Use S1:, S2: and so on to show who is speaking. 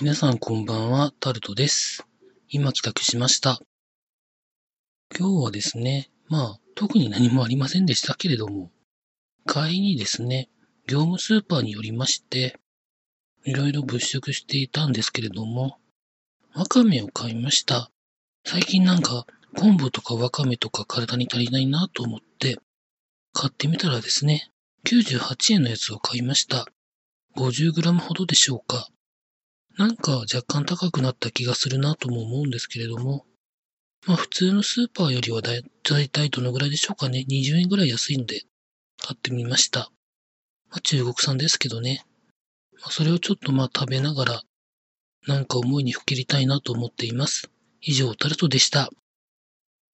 S1: 皆さんこんばんは、タルトです。今帰宅しました。今日はですね、まあ、特に何もありませんでしたけれども、帰りにですね、業務スーパーに寄りまして、いろいろ物色していたんですけれども、わかめを買いました。最近なんか、昆布とかわかめとか体に足りないなと思って、買ってみたらですね、98円のやつを買いました。50g ほどでしょうか。なんか若干高くなった気がするなとも思うんですけれども、まあ普通のスーパーよりはだいだいたいどのぐらいでしょうかね。20円ぐらい安いんで買ってみました。まあ中国産ですけどね。まあそれをちょっとまあ食べながら、なんか思いにふけりたいなと思っています。以上、タルトでした。